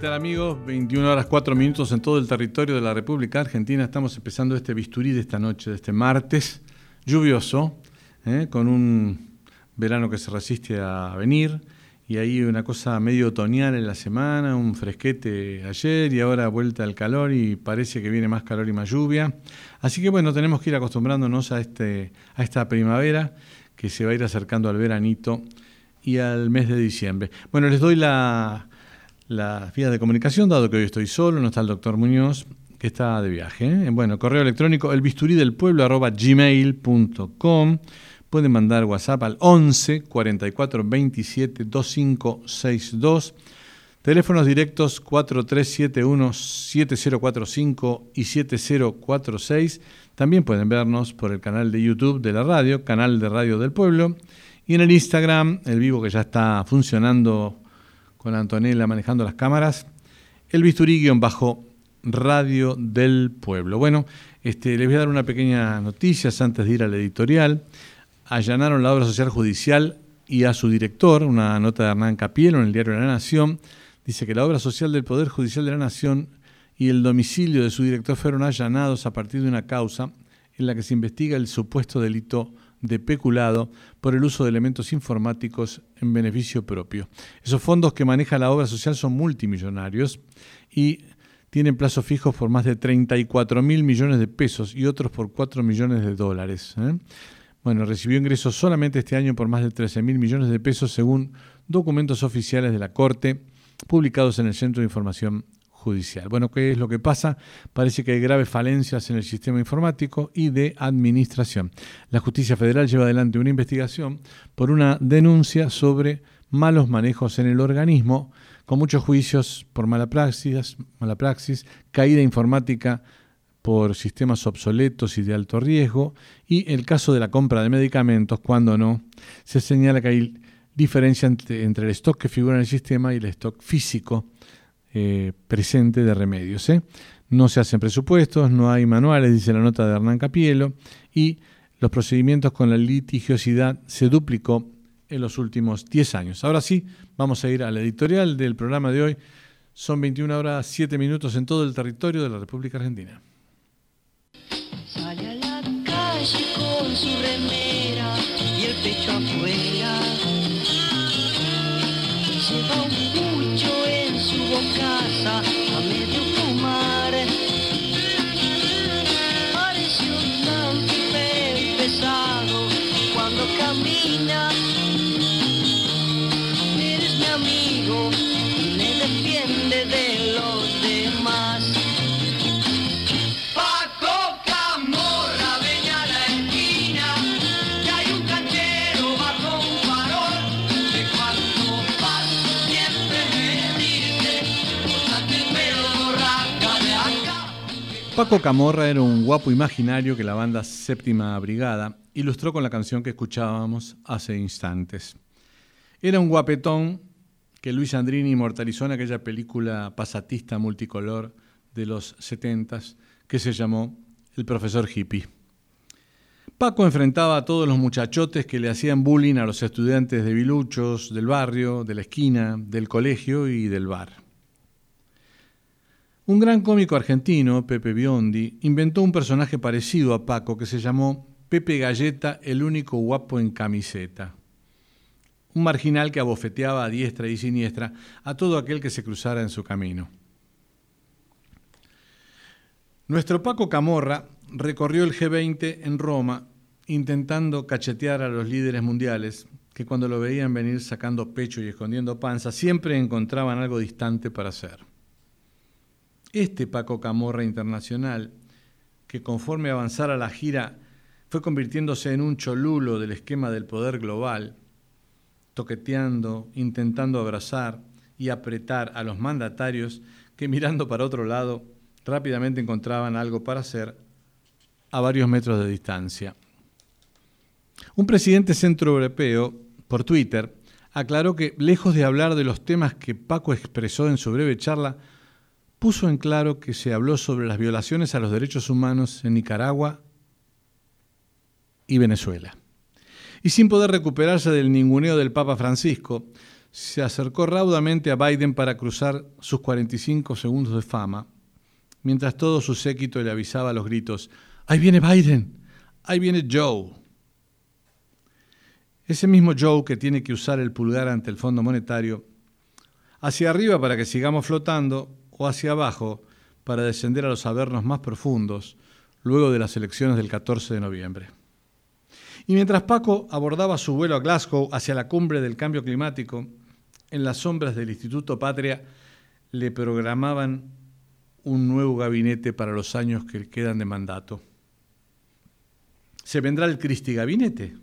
Tal amigos? 21 horas 4 minutos en todo el territorio de la República Argentina. Estamos empezando este bisturí de esta noche, de este martes lluvioso, ¿eh? con un verano que se resiste a venir y ahí una cosa medio otoñal en la semana, un fresquete ayer y ahora vuelta al calor y parece que viene más calor y más lluvia. Así que bueno, tenemos que ir acostumbrándonos a, este, a esta primavera que se va a ir acercando al veranito y al mes de diciembre. Bueno, les doy la la vía de comunicación, dado que hoy estoy solo, no está el doctor Muñoz, que está de viaje. ¿eh? Bueno, correo electrónico elbisturídelpueblo arroba gmail.com. Pueden mandar WhatsApp al 11 44 27 2562. Teléfonos directos 4371 7045 y 7046. También pueden vernos por el canal de YouTube de la radio, canal de Radio del Pueblo. Y en el Instagram, el vivo que ya está funcionando con Antonella manejando las cámaras, el bisturí-bajo Radio del Pueblo. Bueno, este, les voy a dar una pequeña noticia antes de ir al editorial. Allanaron la obra social judicial y a su director, una nota de Hernán Capielo en el diario La Nación, dice que la obra social del Poder Judicial de la Nación y el domicilio de su director fueron allanados a partir de una causa en la que se investiga el supuesto delito de peculado por el uso de elementos informáticos en beneficio propio. Esos fondos que maneja la obra social son multimillonarios y tienen plazos fijos por más de 34 mil millones de pesos y otros por 4 millones de dólares. ¿eh? Bueno, recibió ingresos solamente este año por más de 13 mil millones de pesos según documentos oficiales de la Corte publicados en el Centro de Información Bueno, ¿qué es lo que pasa? Parece que hay graves falencias en el sistema informático y de administración. La justicia federal lleva adelante una investigación por una denuncia sobre malos manejos en el organismo, con muchos juicios por mala praxis, caída informática por sistemas obsoletos y de alto riesgo, y el caso de la compra de medicamentos, cuando no, se señala que hay diferencia entre el stock que figura en el sistema y el stock físico eh, presente de remedios. ¿eh? No se hacen presupuestos, no hay manuales, dice la nota de Hernán Capielo, y los procedimientos con la litigiosidad se duplicó en los últimos 10 años. Ahora sí, vamos a ir al editorial del programa de hoy. Son 21 horas 7 minutos en todo el territorio de la República Argentina. Sale a la calle con su remera y el pecho afuera. a medio Paco Camorra era un guapo imaginario que la banda Séptima Brigada ilustró con la canción que escuchábamos hace instantes. Era un guapetón que Luis Andrini inmortalizó en aquella película pasatista multicolor de los setentas que se llamó El profesor hippie. Paco enfrentaba a todos los muchachotes que le hacían bullying a los estudiantes de biluchos, del barrio, de la esquina, del colegio y del bar. Un gran cómico argentino, Pepe Biondi, inventó un personaje parecido a Paco que se llamó Pepe Galleta, el único guapo en camiseta. Un marginal que abofeteaba a diestra y siniestra a todo aquel que se cruzara en su camino. Nuestro Paco Camorra recorrió el G20 en Roma intentando cachetear a los líderes mundiales que cuando lo veían venir sacando pecho y escondiendo panza siempre encontraban algo distante para hacer. Este Paco Camorra internacional, que conforme avanzara la gira fue convirtiéndose en un cholulo del esquema del poder global, toqueteando, intentando abrazar y apretar a los mandatarios que mirando para otro lado rápidamente encontraban algo para hacer a varios metros de distancia. Un presidente centroeuropeo, por Twitter, aclaró que, lejos de hablar de los temas que Paco expresó en su breve charla, puso en claro que se habló sobre las violaciones a los derechos humanos en Nicaragua y Venezuela. Y sin poder recuperarse del ninguneo del Papa Francisco, se acercó raudamente a Biden para cruzar sus 45 segundos de fama mientras todo su séquito le avisaba a los gritos, ahí viene Biden, ahí viene Joe. Ese mismo Joe que tiene que usar el pulgar ante el Fondo Monetario, hacia arriba para que sigamos flotando o hacia abajo para descender a los avernos más profundos luego de las elecciones del 14 de noviembre. Y mientras Paco abordaba su vuelo a Glasgow hacia la cumbre del cambio climático, en las sombras del Instituto Patria le programaban un nuevo gabinete para los años que quedan de mandato. Se vendrá el Cristi Gabinete.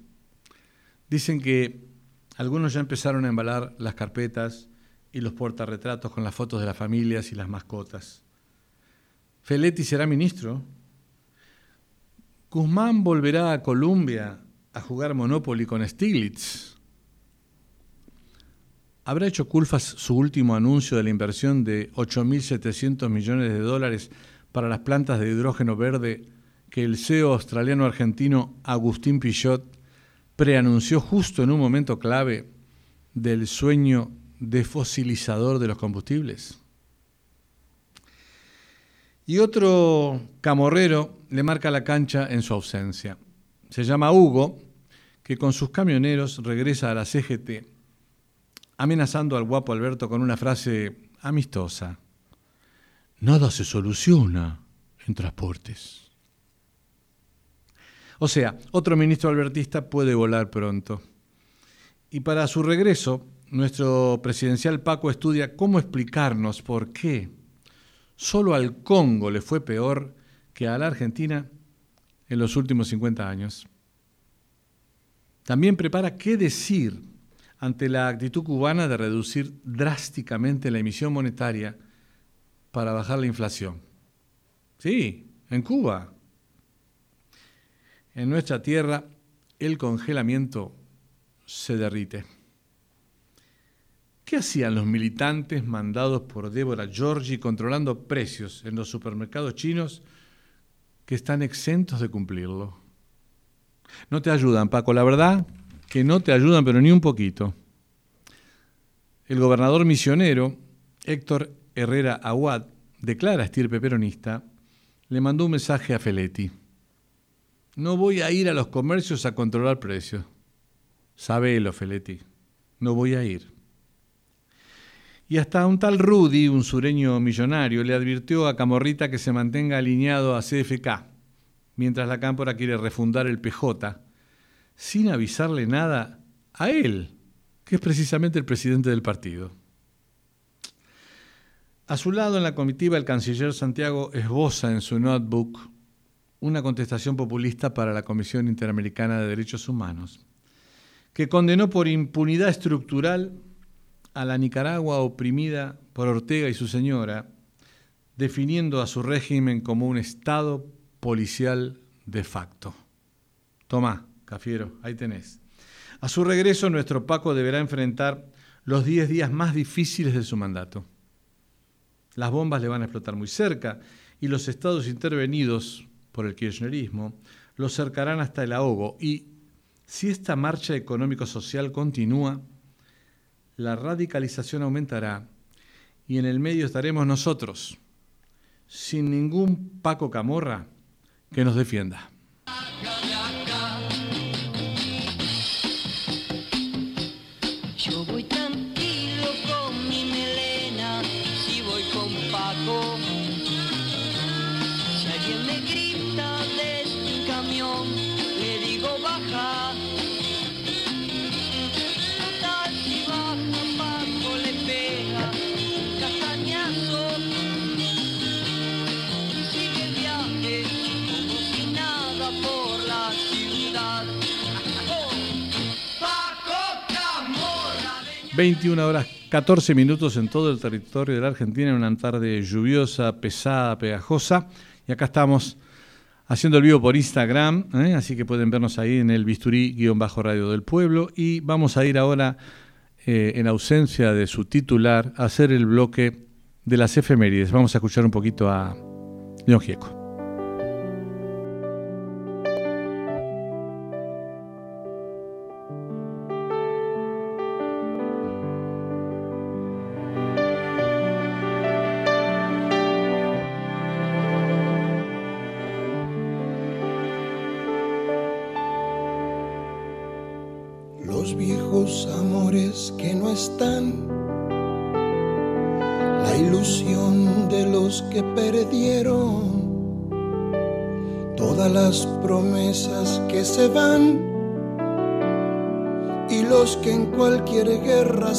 Dicen que algunos ya empezaron a embalar las carpetas y los portarretratos con las fotos de las familias y las mascotas. Feletti será ministro. Guzmán volverá a Colombia a jugar Monopoly con Stiglitz. ¿Habrá hecho Culfas su último anuncio de la inversión de 8.700 millones de dólares para las plantas de hidrógeno verde que el CEO australiano-argentino Agustín Pichot preanunció justo en un momento clave del sueño defosilizador de los combustibles? Y otro camorrero le marca la cancha en su ausencia. Se llama Hugo, que con sus camioneros regresa a la CGT amenazando al guapo Alberto con una frase amistosa. Nada se soluciona en transportes. O sea, otro ministro albertista puede volar pronto. Y para su regreso, nuestro presidencial Paco estudia cómo explicarnos por qué solo al Congo le fue peor que a la Argentina en los últimos 50 años. También prepara qué decir ante la actitud cubana de reducir drásticamente la emisión monetaria para bajar la inflación. Sí, en Cuba. En nuestra tierra el congelamiento se derrite. ¿Qué hacían los militantes mandados por Débora Giorgi controlando precios en los supermercados chinos que están exentos de cumplirlo? No te ayudan, Paco, la verdad que no te ayudan, pero ni un poquito. El gobernador misionero, Héctor Herrera Aguad, declara estirpe peronista, le mandó un mensaje a Feletti. No voy a ir a los comercios a controlar precios. Sabelo, Feletti, no voy a ir. Y hasta un tal Rudy, un sureño millonario, le advirtió a Camorrita que se mantenga alineado a CFK, mientras la cámpora quiere refundar el PJ sin avisarle nada a él, que es precisamente el presidente del partido. A su lado en la comitiva el canciller Santiago esboza en su notebook una contestación populista para la Comisión Interamericana de Derechos Humanos, que condenó por impunidad estructural a la Nicaragua oprimida por Ortega y su señora, definiendo a su régimen como un Estado policial de facto. Tomá, Cafiero, ahí tenés. A su regreso, nuestro Paco deberá enfrentar los 10 días más difíciles de su mandato. Las bombas le van a explotar muy cerca y los estados intervenidos por el kirchnerismo lo cercarán hasta el ahogo. Y si esta marcha económico-social continúa, la radicalización aumentará y en el medio estaremos nosotros, sin ningún Paco Camorra que nos defienda. 21 horas 14 minutos en todo el territorio de la Argentina en una tarde lluviosa, pesada, pegajosa. Y acá estamos haciendo el vivo por Instagram, ¿eh? así que pueden vernos ahí en el bisturí-radio del pueblo. Y vamos a ir ahora, eh, en ausencia de su titular, a hacer el bloque de las efemérides. Vamos a escuchar un poquito a León Gieco.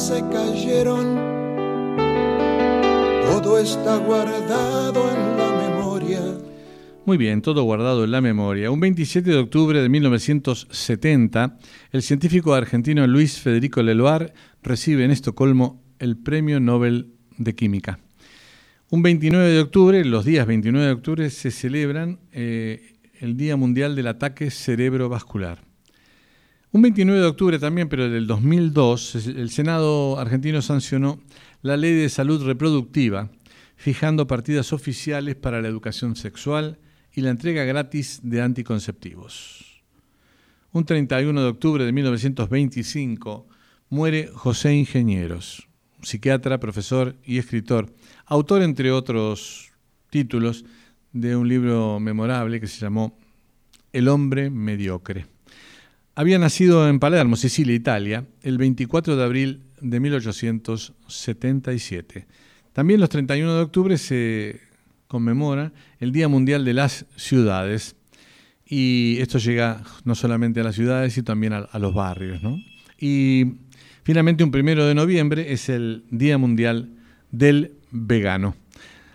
Se cayeron. Todo está guardado en la memoria. Muy bien, todo guardado en la memoria. Un 27 de octubre de 1970, el científico argentino Luis Federico Leloir recibe en Estocolmo el Premio Nobel de Química. Un 29 de octubre, los días 29 de octubre, se celebran eh, el Día Mundial del Ataque Cerebrovascular. Un 29 de octubre también, pero del 2002, el Senado argentino sancionó la Ley de Salud Reproductiva, fijando partidas oficiales para la educación sexual y la entrega gratis de anticonceptivos. Un 31 de octubre de 1925 muere José Ingenieros, psiquiatra, profesor y escritor, autor, entre otros títulos, de un libro memorable que se llamó El hombre mediocre. Había nacido en Palermo, Sicilia, Italia, el 24 de abril de 1877. También los 31 de octubre se conmemora el Día Mundial de las Ciudades y esto llega no solamente a las ciudades, sino también a, los barrios. ¿no? Y finalmente un primero de noviembre es el Día Mundial del Vegano.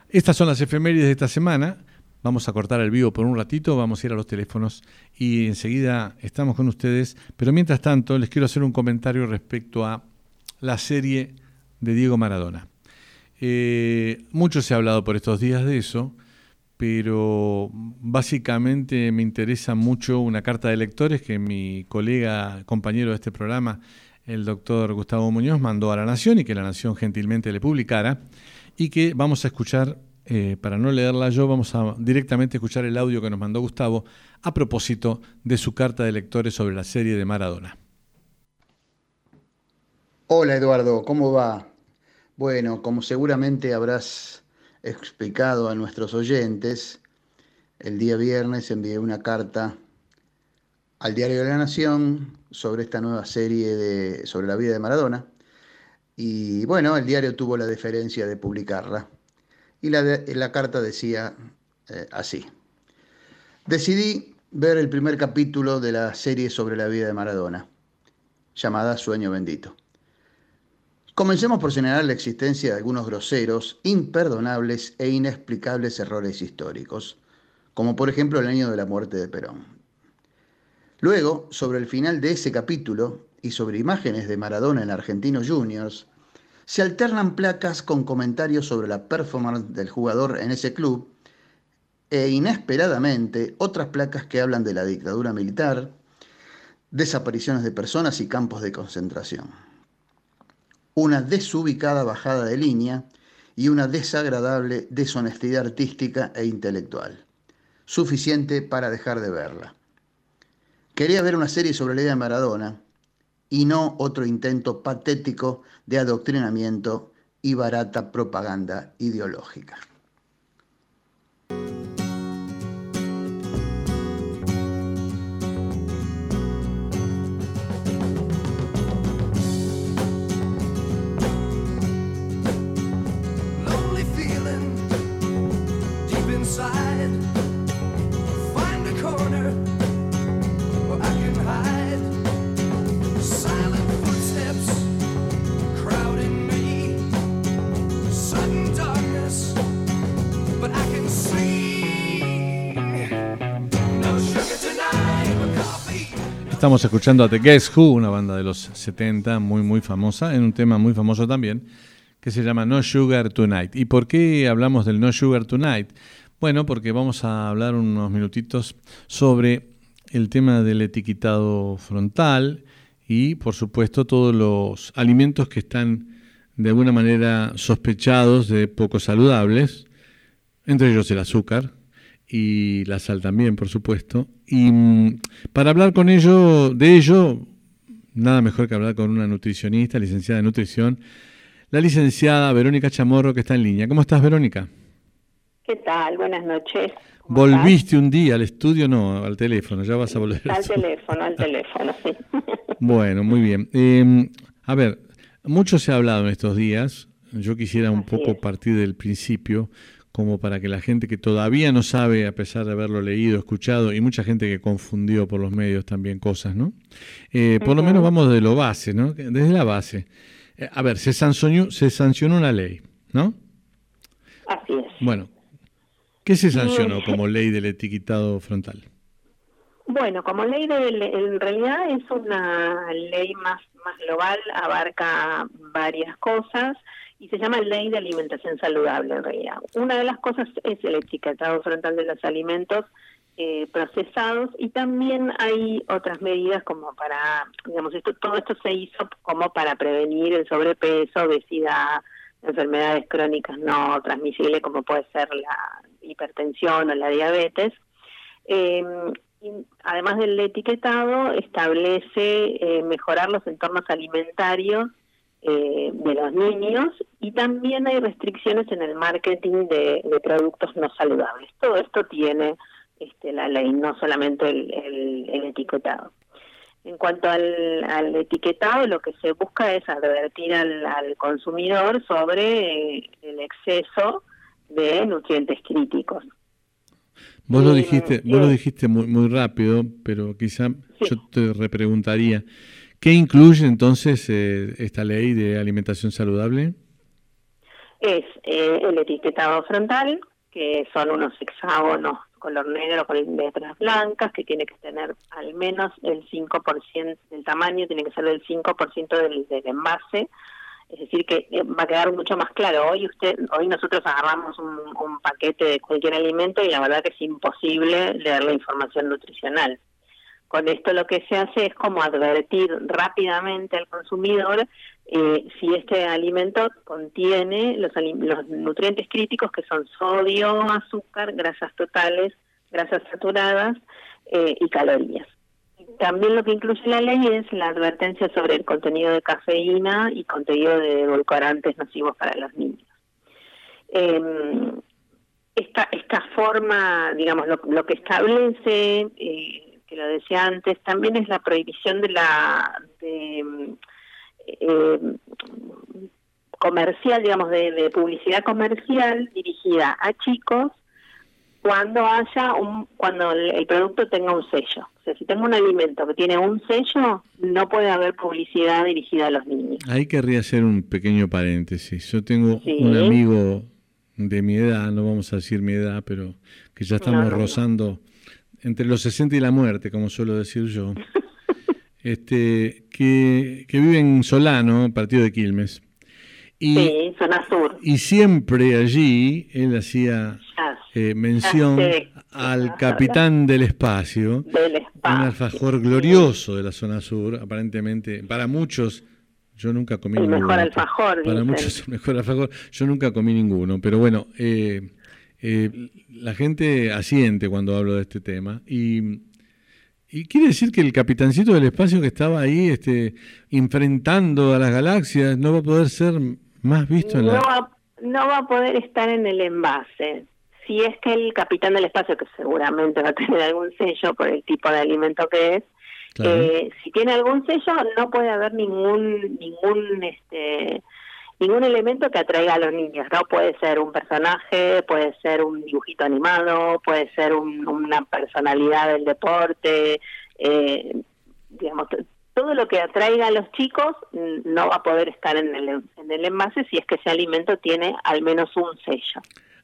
Estas son las efemérides de esta semana. Vamos a cortar el vivo por un ratito, vamos a ir a los teléfonos y enseguida estamos con ustedes. Pero mientras tanto, les quiero hacer un comentario respecto a la serie de Diego Maradona. Eh, mucho se ha hablado por estos días de eso, pero básicamente me interesa mucho una carta de lectores que mi colega, compañero de este programa, el doctor Gustavo Muñoz, mandó a la Nación y que la Nación gentilmente le publicara y que vamos a escuchar, eh, para no leerla yo, vamos a directamente escuchar el audio que nos mandó Gustavo a propósito de su carta de lectores sobre la serie de Maradona. Hola Eduardo, ¿cómo va? Bueno, como seguramente habrás explicado a nuestros oyentes, el día viernes envié una carta al Diario de la Nación sobre esta nueva serie de, sobre la vida de Maradona. Y bueno, el diario tuvo la deferencia de publicarla. Y la, carta decía eh, así. Decidí ver el primer capítulo de la serie sobre la vida de Maradona, llamada Sueño Bendito. Comencemos por señalar la existencia de algunos groseros, imperdonables e inexplicables errores históricos, como por ejemplo el año de la muerte de Perón. Luego, sobre el final de ese capítulo y sobre imágenes de Maradona en Argentinos Juniors, se alternan placas con comentarios sobre la performance del jugador en ese club e inesperadamente otras placas que hablan de la dictadura militar, desapariciones de personas y campos de concentración una desubicada bajada de línea y una desagradable deshonestidad artística e intelectual, suficiente para dejar de verla. Quería ver una serie sobre la vida de Maradona y no otro intento patético de adoctrinamiento y barata propaganda ideológica. Estamos escuchando a The Guess Who, una banda de los 70 muy muy famosa, en un tema muy famoso también, que se llama No Sugar Tonight. ¿Y por qué hablamos del No Sugar Tonight? Bueno, porque vamos a hablar unos minutitos sobre el tema del etiquetado frontal y, por supuesto, todos los alimentos que están de alguna manera sospechados de poco saludables, entre ellos el azúcar y la sal también, por supuesto. Y mm, para hablar con ello, de ello, nada mejor que hablar con una nutricionista, licenciada en nutrición, la licenciada Verónica Chamorro, que está en línea. ¿Cómo estás, Verónica? ¿Qué tal? Buenas noches. ¿Cómo Volviste un día al estudio, no, al teléfono, ya vas a volver. Al teléfono, al teléfono, sí. Bueno, muy bien. Eh, a ver, mucho se ha hablado en estos días. Yo quisiera un Así poco es. partir del principio, como para que la gente que todavía no sabe, a pesar de haberlo leído, escuchado, y mucha gente que confundió por los medios también cosas, ¿no? Eh, por lo menos vamos de lo base, ¿no? Desde la base. Eh, a ver, se sancionó, se sancionó una ley, ¿no? Así es. Bueno, ¿qué se sancionó Mm. como ley del etiquetado frontal? Bueno, como ley de, en realidad es una ley más, más global, abarca varias cosas y se llama Ley de Alimentación Saludable en realidad. Una de las cosas es el etiquetado frontal de los alimentos eh, procesados y también hay otras medidas como para, digamos, esto todo esto se hizo como para prevenir el sobrepeso, obesidad, enfermedades crónicas no transmisibles como puede ser la hipertensión o la diabetes. Y además del etiquetado, establece eh, mejorar los entornos alimentarios eh, de los niños y también hay restricciones en el marketing de, de productos no saludables. Todo esto tiene este, la ley, no solamente el, el- el etiquetado. En cuanto al, al etiquetado, lo que se busca es advertir al, al consumidor sobre eh, el exceso de nutrientes críticos. Vos lo Eh, dijiste, vos lo eh. dijiste muy, muy rápido, pero quizá Sí. yo te repreguntaría, ¿qué incluye entonces eh, esta ley de alimentación saludable? es eh, el etiquetado frontal, que son unos hexágonos color negro con letras blancas, que tiene que tener al menos el 5% del tamaño, tiene que ser del 5% del, del envase, es decir, que eh, va a quedar mucho más claro. Hoy usted, hoy nosotros agarramos un, un paquete de cualquier alimento y la verdad que es imposible leer la información nutricional. Con esto lo que se hace es como advertir rápidamente al consumidor eh, si este alimento contiene los, nutrientes críticos que son sodio, azúcar, grasas totales, grasas saturadas eh, y calorías. También lo que incluye la ley es la advertencia sobre el contenido de cafeína y contenido de edulcorantes nocivos para los niños. Eh, esta, esta forma, digamos, lo, lo que establece, eh, que lo decía antes, también es la prohibición de la de, mm, eh, comercial, digamos, de, de publicidad comercial dirigida a chicos cuando haya un, cuando el, el producto tenga un sello. O sea, si tengo un alimento que tiene un sello, no puede haber publicidad dirigida a los niños. Ahí querría hacer un pequeño paréntesis. Yo tengo Sí. un amigo de mi edad, no vamos a decir mi edad, pero que ya estamos No, no, no. Entre los 60 y la muerte, como suelo decir yo, este, que, que vive en Solano, partido de Quilmes. Y, sí, zona sur. y siempre allí él hacía eh, mención al capitán del espacio, del un alfajor glorioso de la zona sur, aparentemente, para muchos, yo nunca comí El ninguno. mejor alfajor, Para dicen. muchos el mejor alfajor, yo nunca comí ninguno, pero bueno, eh, eh, la gente asiente cuando hablo de este tema y, y quiere decir que el capitancito del espacio que estaba ahí este, enfrentando a las galaxias no va a poder ser más visto en no, la... va, no va a poder estar en el envase. Si es que el capitán del espacio, que seguramente va a tener algún sello por el tipo de alimento que es, Claro. eh, si tiene algún sello, no puede haber ningún ningún este ningún elemento que atraiga a los niños. No puede ser un personaje, puede ser un dibujito animado, puede ser un- una personalidad del deporte, eh, digamos, todo lo que atraiga a los chicos mm, no va a poder estar en el, en el envase si es que ese alimento tiene al menos un sello.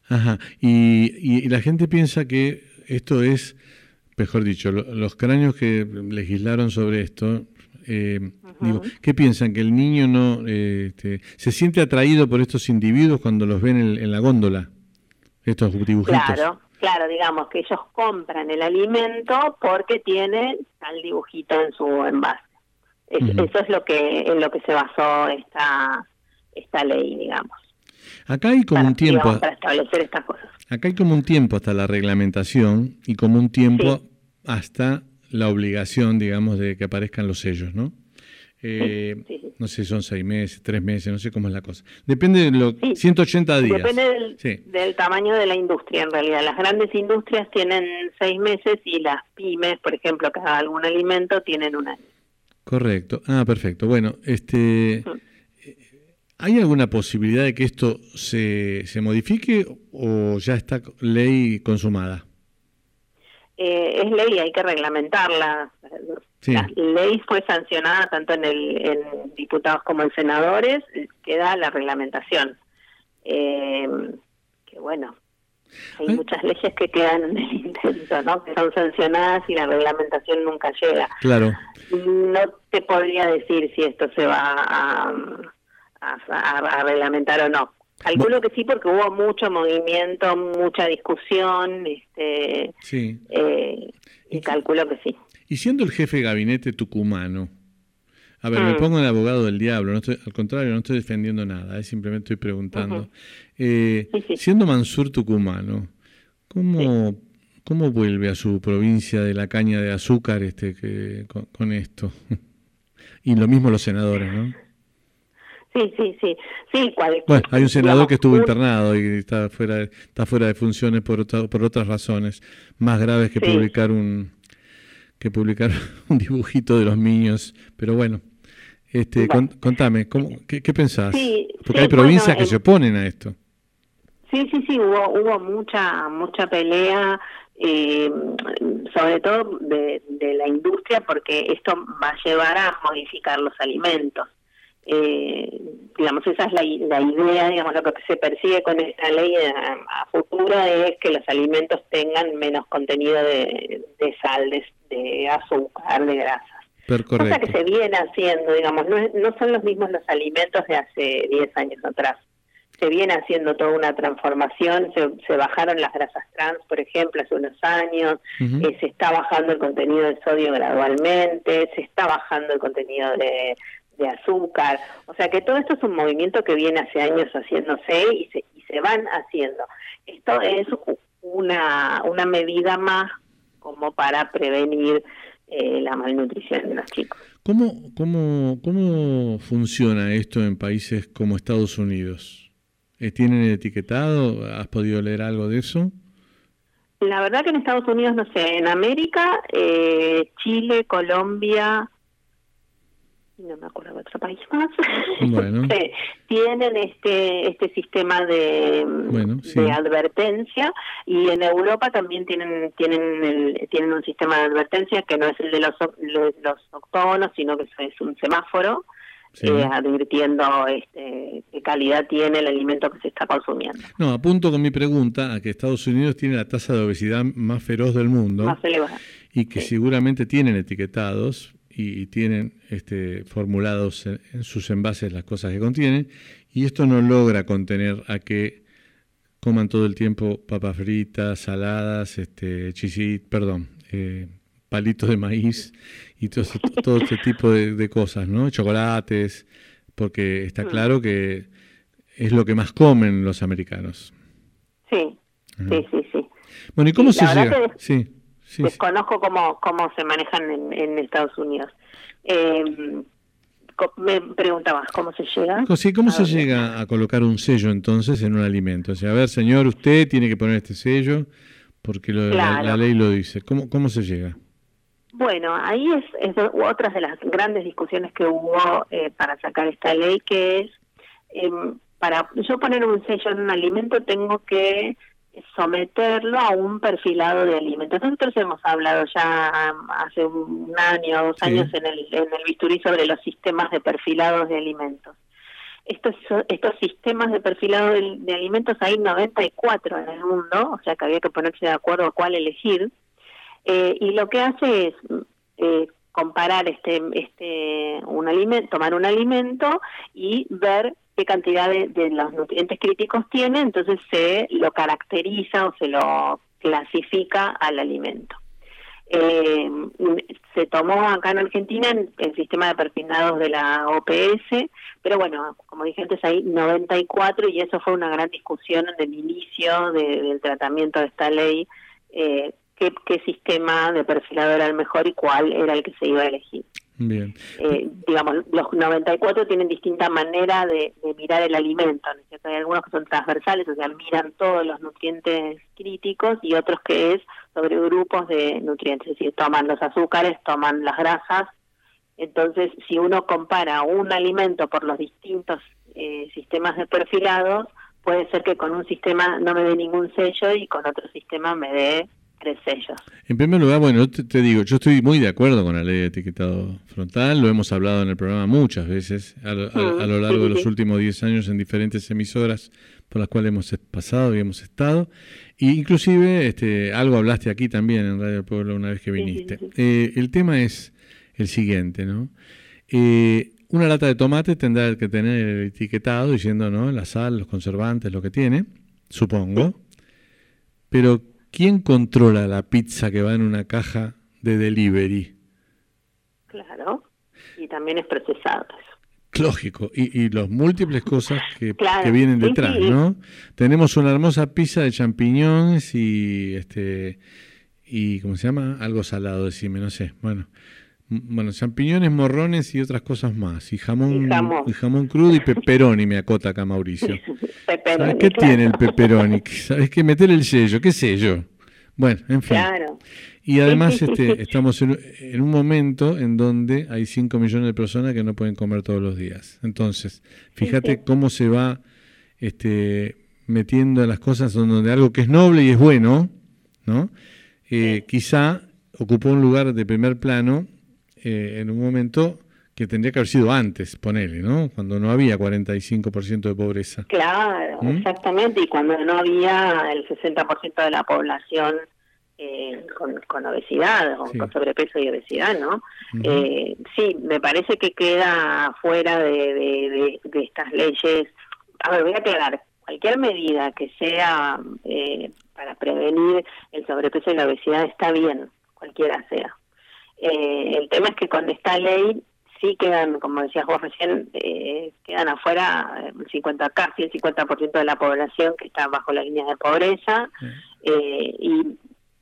Ajá. Y, y- y la gente piensa que esto es mejor dicho, lo- los cráneos que legislaron sobre esto, eh, digo, ¿qué piensan? ¿Que el niño no eh, este, se siente atraído por estos individuos cuando los ven en, en la góndola? Estos dibujitos. Claro, claro, digamos que ellos compran el alimento porque tiene tal dibujito en su envase. Es-. Eso es lo que en lo que se basó esta esta ley, digamos, Acá hay como para, un tiempo, digamos, para establecer estas cosas. acá hay como un tiempo hasta la reglamentación y como un tiempo hasta la obligación, digamos, de que aparezcan los sellos, ¿no? Eh, Sí, sí. No sé, son seis meses, tres meses, no sé cómo es la cosa. Depende de lo... Sí. 180 días. Depende del, tamaño de la industria, en realidad. Las grandes industrias tienen seis meses y las pymes, por ejemplo, que hagan algún alimento, tienen un año. Correcto. Ah, perfecto. Bueno, este, eh, ¿hay alguna posibilidad de que esto se, se modifique o ya está ley consumada? Eh, es ley, hay que reglamentarla. Sí. La ley fue sancionada tanto en, el, en diputados como en senadores, eh, queda la reglamentación. Eh, que bueno, hay Ay. muchas leyes que quedan en el intento, ¿no? Que son sancionadas y la reglamentación nunca llega. Claro. No te podría decir si esto se va a, a, a- a reglamentar o no. Calculo que sí porque hubo mucho movimiento, mucha discusión, este, Sí. eh, y calculo que sí. Y siendo el jefe de gabinete tucumano, a ver, me Mm. pongo en abogado del diablo, no estoy, al contrario, no estoy defendiendo nada, eh, simplemente estoy preguntando. Eh, Sí, sí. Siendo Mansur tucumano, ¿cómo, ¿cómo vuelve a su provincia de la caña de azúcar este, que, con, con esto? y lo mismo los senadores, ¿no? Sí, sí, sí. Sí, Bueno, hay un senador digamos, que estuvo un- internado y está fuera de, está fuera de funciones por, otra- por otras razones más graves que Sí. publicar un que publicar un dibujito de los niños. Pero bueno, este, Bueno. con- contame, ¿cómo, qué, qué pensás? Sí, Porque sí, hay provincias bueno, que se oponen a esto. Sí, sí, sí, hubo, hubo mucha, mucha pelea, eh, sobre todo de, de la industria, porque esto va a llevar a modificar los alimentos. Eh, digamos, esa es la, idea, digamos, lo que se persigue con esta ley a, a futuro es que los alimentos tengan menos contenido de, de sal, de, de azúcar, de grasas. Cosa que se viene haciendo, digamos, no, es- no son los mismos los alimentos de hace 10 años atrás. Se viene haciendo toda una transformación, se, se bajaron las grasas trans, por ejemplo, hace unos años, eh, se está bajando el contenido de sodio gradualmente, se está bajando el contenido de, de azúcar. O sea que todo esto es un movimiento que viene hace años haciéndose y se, y se van haciendo. Esto es una, una medida más como para prevenir eh, la malnutrición de los chicos. ¿Cómo, cómo, ¿Cómo funciona esto en países como Estados Unidos? Eh, ¿Tienen etiquetado? ¿Has podido leer algo de eso? La verdad que en Estados Unidos, no sé, en América, eh, Chile, Colombia, no me acuerdo de otro país más, Bueno. Sí, tienen este este sistema de, Bueno, sí. de advertencia y en Europa también tienen tienen el- tienen un sistema de advertencia que no es el de los los octógonos, sino que es un semáforo Sí. eh, advirtiendo este, qué calidad tiene el alimento que se está consumiendo. No, apunto con mi pregunta a que Estados Unidos tiene la tasa de obesidad más feroz del mundo Más elevada. y que seguramente tienen etiquetados y, tienen este, formulados en, en sus envases las cosas que contienen y esto no logra contener a que coman todo el tiempo papas fritas, saladas, este, chisit, perdón, eh, palitos de maíz y todo, ese- todo este tipo de, de cosas, ¿no? Chocolates, porque está claro que es lo que más comen los americanos. Sí, sí, sí, sí. Bueno, ¿y cómo Sí, se llega? que- Sí, sí, sí. Desconozco cómo, cómo se manejan en, en Estados Unidos. Eh, me preguntabas, ¿cómo se llega? Sí, ¿Cómo ¿A se dónde? llega a colocar un sello entonces en un alimento? O sea, a ver, señor, usted tiene que poner este sello porque lo- la- la, Claro. ley lo dice. ¿Cómo, cómo se llega? Bueno, ahí es, es otra de las grandes discusiones que hubo eh, para sacar esta ley, que es, em, para yo poner un sello en un alimento tengo que someterlo a un perfilado de alimentos. Nosotros hemos hablado ya um, hace un año, dos Sí. años en el, en el bisturí sobre los sistemas de perfilados de alimentos. Estos, estos sistemas de perfilado de, de alimentos hay 94 en el mundo, o sea que había que ponerse de acuerdo a cuál elegir. Eh, y lo que hace es eh, comparar este, este, un alimento, tomar un alimento y ver qué cantidad de, de los nutrientes críticos tiene, entonces se lo caracteriza o se lo clasifica al alimento. Eh, se tomó acá en Argentina en el sistema de perfilados de la OPS, pero bueno, como dije antes, hay 94 y eso fue una gran discusión en el inicio de- del tratamiento de esta ley, eh, qué, qué sistema de perfilado era el mejor y cuál era el que se iba a elegir. Bien. Eh, digamos, los 94 tienen distinta manera de, mirar el alimento, ¿no cierto? Hay algunos que son transversales, o sea, miran todos los nutrientes críticos y otros que es sobre grupos de nutrientes, es decir, toman los azúcares, toman las grasas. Entonces, si uno compara un alimento por los distintos eh, sistemas de perfilados, puede ser que con un sistema no me dé ningún sello y con otro sistema me dé tres sellos. En primer lugar, bueno, yo te, te digo, yo estoy muy de acuerdo con la ley de etiquetado frontal, lo hemos hablado en el programa muchas veces a lo, a- a lo largo de los últimos 10 años en diferentes emisoras por las cuales hemos pasado y hemos estado. Y inclusive este, algo hablaste aquí también en Radio Pueblo una vez que Sí, sí, viniste. sí. Eh, el tema es el siguiente, ¿no? Eh, una lata de tomate tendrá que tener el etiquetado diciendo, ¿no? La sal, los conservantes, lo que tiene, supongo. Pero, ¿quién controla la pizza que va en una caja de delivery? Claro. Y también es procesado eso. Lógico, y, y los múltiples cosas que, Claro, que vienen detrás, sí. ¿no? Tenemos una hermosa pizza de champiñones y este y ¿cómo se llama? Algo salado, decime, no sé. Bueno, bueno, champiñones, morrones y otras cosas más. Y jamón, Y jamón. y jamón crudo y pepperoni, me acota acá Mauricio. ¿Sabes qué claro. tiene el pepperoni? ¿Sabes qué? Meter el sello, qué yo. Bueno, en fin. Claro. Y además este, estamos en, en un momento en donde hay 5 millones de personas que no pueden comer todos los días. Entonces, fíjate sí. cómo se va este, metiendo las cosas donde algo que es noble y es bueno, ¿no? Eh, Quizá ocupó un lugar de primer plano eh, en un momento que tendría que haber sido antes, ponele, ¿no? Cuando no había 45% de pobreza. Claro, ¿Mm? exactamente. Y cuando no había el 60% de la población eh, con, con obesidad o Sí. con sobrepeso y obesidad, ¿no? Eh, sí, me parece que queda fuera de, de, de- de estas leyes. A ver, voy a aclarar. Cualquier medida que sea eh, para prevenir el sobrepeso y la obesidad está bien, cualquiera sea. Eh, el tema es que con esta ley sí quedan, como decías vos recién, eh, quedan afuera el 50, casi el 50% de la población que está bajo la línea de pobreza eh, y,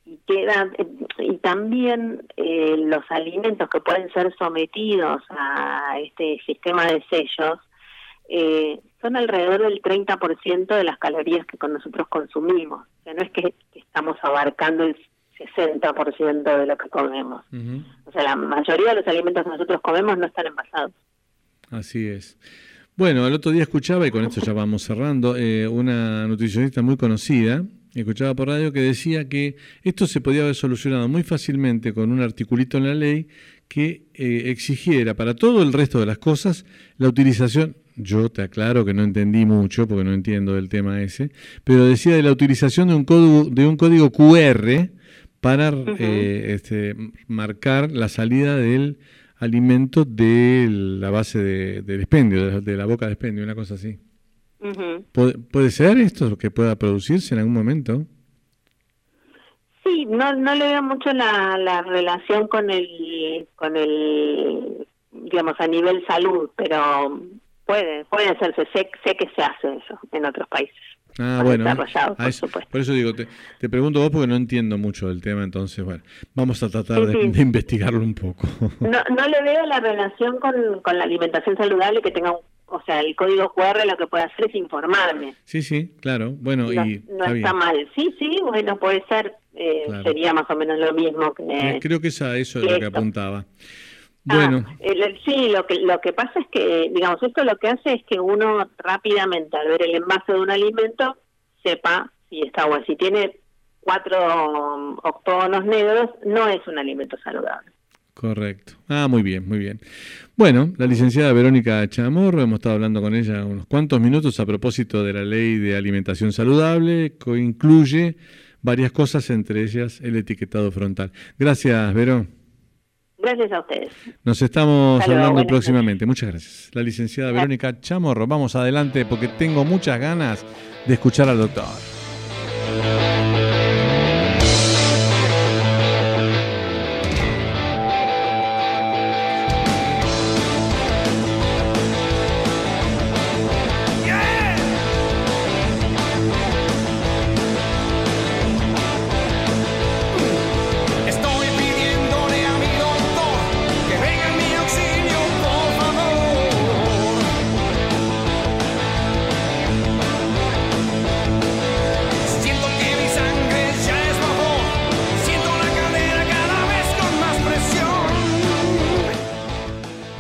y quedan y también eh, los alimentos que pueden ser sometidos a este sistema de sellos eh, son alrededor del 30% de las calorías que con nosotros consumimos. O sea, no es que, que estamos abarcando el 60% de lo que comemos. O sea, la mayoría de los alimentos que nosotros comemos no están envasados. Así es. Bueno, el otro día escuchaba, y con esto ya vamos cerrando, eh, una nutricionista muy conocida, escuchaba por radio, que decía que esto se podía haber solucionado muy fácilmente con un articulito en la ley que eh, exigiera para todo el resto de las cosas la utilización, yo te aclaro que no entendí mucho porque no entiendo del tema ese, pero decía de la utilización de un código, de un código QR para eh, este, marcar la salida del alimento de la base de, del expendio, de, de la boca de expendio, una cosa así. ¿Puede, puede ser esto que pueda producirse en algún momento? Sí, no, no le veo mucho la, la relación con el, con el, digamos, a nivel salud, pero puede, puede hacerse. Sé, sé que se hace eso en otros países. Ah, bueno. a por eso- supuesto. por eso digo, te, te pregunto vos porque no entiendo mucho del tema, entonces, bueno, vamos a tratar de, Sí, sí. de investigarlo un poco. No, no le veo la relación con, con la alimentación saludable que tenga un, o sea, el código QR lo que puede hacer es informarme. Sí, sí, claro. Bueno, No, y no está mal. Sí, sí, bueno, puede ser. eh, Claro. Sería más o menos lo mismo que... Eh, Creo que esa, eso es lo que apuntaba. Ah, Bueno, el- el- sí, lo que lo que pasa es que, digamos, esto lo que hace es que uno rápidamente al ver el envase de un alimento sepa si está bueno. Si tiene cuatro octógonos negros, no es un alimento saludable. correcto. Ah, muy bien, muy bien. Bueno, la licenciada Verónica Chamorro, hemos estado hablando con ella unos cuantos minutos a propósito de la ley de alimentación saludable, que incluye varias cosas, entre ellas el etiquetado frontal. Gracias, Verón. Gracias a ustedes. Nos estamos Hasta hablando próximamente. Muchas gracias. La licenciada Verónica Chamorro. Vamos adelante porque tengo muchas ganas de escuchar al doctor.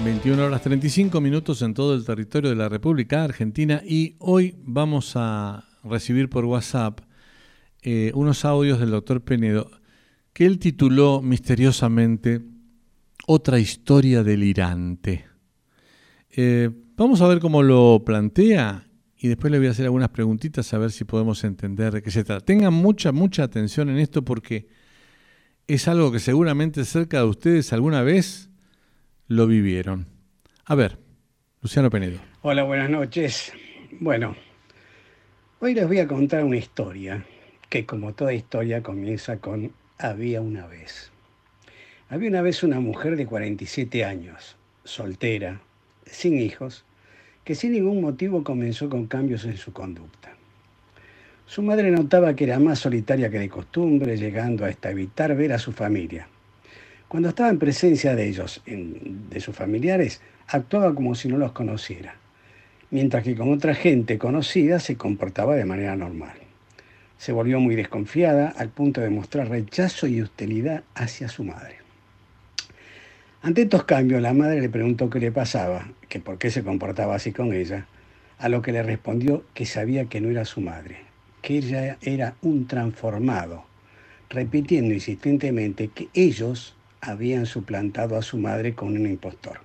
21 horas 35 minutos en todo el territorio de la República Argentina y hoy vamos a recibir por WhatsApp eh, unos audios del doctor Penedo que él tituló misteriosamente Otra historia delirante. Eh, vamos a ver cómo lo plantea y después le voy a hacer algunas preguntitas a ver si podemos entender de se trata. Tengan mucha, mucha atención en esto porque es algo que seguramente cerca de ustedes alguna vez lo vivieron. A ver, Luciano Penedo. Hola, buenas noches. Bueno, hoy les voy a contar una historia que como toda historia comienza con había una vez. Había una vez una mujer de 47 años, soltera, sin hijos, que sin ningún motivo comenzó con cambios en su conducta. Su madre notaba que era más solitaria que de costumbre, llegando hasta evitar ver a su familia. Cuando estaba en presencia de ellos, de sus familiares, actuaba como si no los conociera, mientras que con otra gente conocida se comportaba de manera normal. Se volvió muy desconfiada al punto de mostrar rechazo y hostilidad hacia su madre. Ante estos cambios, la madre le preguntó qué le pasaba, que por qué se comportaba así con ella, a lo que le respondió que sabía que no era su madre, que ella era un transformado, repitiendo insistentemente que ellos habían suplantado a su madre con un impostor.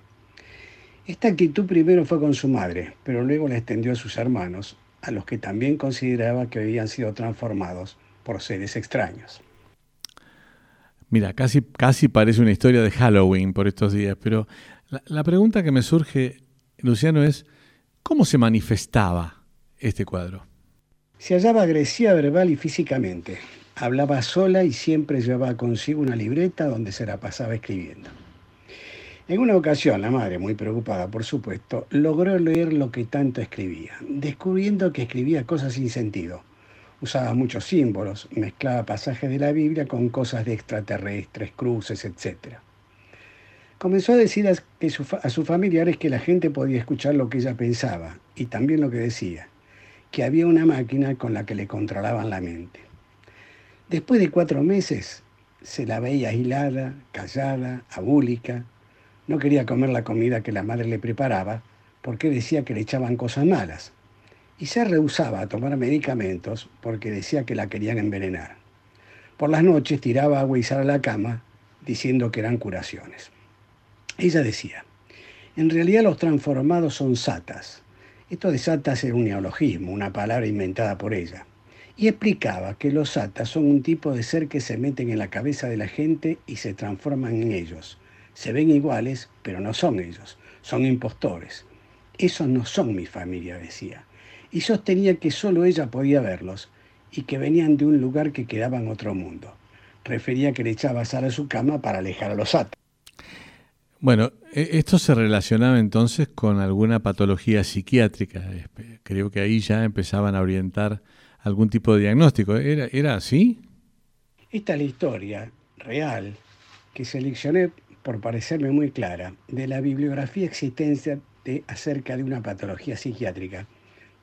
Esta actitud primero fue con su madre, pero luego la extendió a sus hermanos, a los que también consideraba que habían sido transformados por seres extraños. Mira, casi, casi parece una historia de Halloween por estos días, pero la, la pregunta que me surge, Luciano, es ¿cómo se manifestaba este cuadro? Se hallaba agresiva verbal y físicamente. Hablaba sola y siempre llevaba consigo una libreta donde se la pasaba escribiendo. En una ocasión, la madre, muy preocupada por supuesto, logró leer lo que tanto escribía, descubriendo que escribía cosas sin sentido. Usaba muchos símbolos, mezclaba pasajes de la Biblia con cosas de extraterrestres, cruces, etc. Comenzó a decir a, a sus familiares que la gente podía escuchar lo que ella pensaba y también lo que decía, que había una máquina con la que le controlaban la mente. Después de cuatro meses, se la veía aislada, callada, abúlica. No quería comer la comida que la madre le preparaba porque decía que le echaban cosas malas. Y se rehusaba a tomar medicamentos porque decía que la querían envenenar. Por las noches tiraba agua y sal a la cama diciendo que eran curaciones. Ella decía, en realidad los transformados son satas. Esto de satas era un neologismo, una palabra inventada por ella. Y explicaba que los satas son un tipo de ser que se meten en la cabeza de la gente y se transforman en ellos. Se ven iguales, pero no son ellos, son impostores. Esos no son mi familia, decía. Y sostenía que solo ella podía verlos y que venían de un lugar que quedaba en otro mundo. Refería que le echaba sal a su cama para alejar a los satas. Bueno, e- esto se relacionaba entonces con alguna patología psiquiátrica. Creo que ahí ya empezaban a orientar algún tipo de diagnóstico. ¿Era, era así? Esta es la historia real que seleccioné por parecerme muy clara de la bibliografía existencia de, acerca de una patología psiquiátrica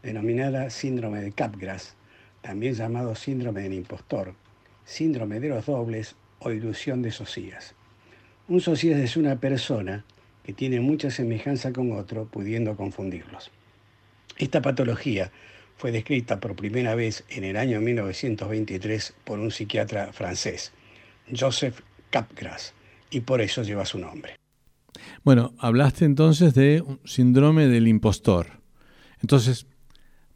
denominada síndrome de Capgras, también llamado síndrome del impostor, síndrome de los dobles o ilusión de socias. Un socias es una persona que tiene mucha semejanza con otro, pudiendo confundirlos. Esta patología fue descrita por primera vez en el año 1923 por un psiquiatra francés, Joseph Capgras, y por eso lleva su nombre. Bueno, hablaste entonces de un síndrome del impostor. Entonces,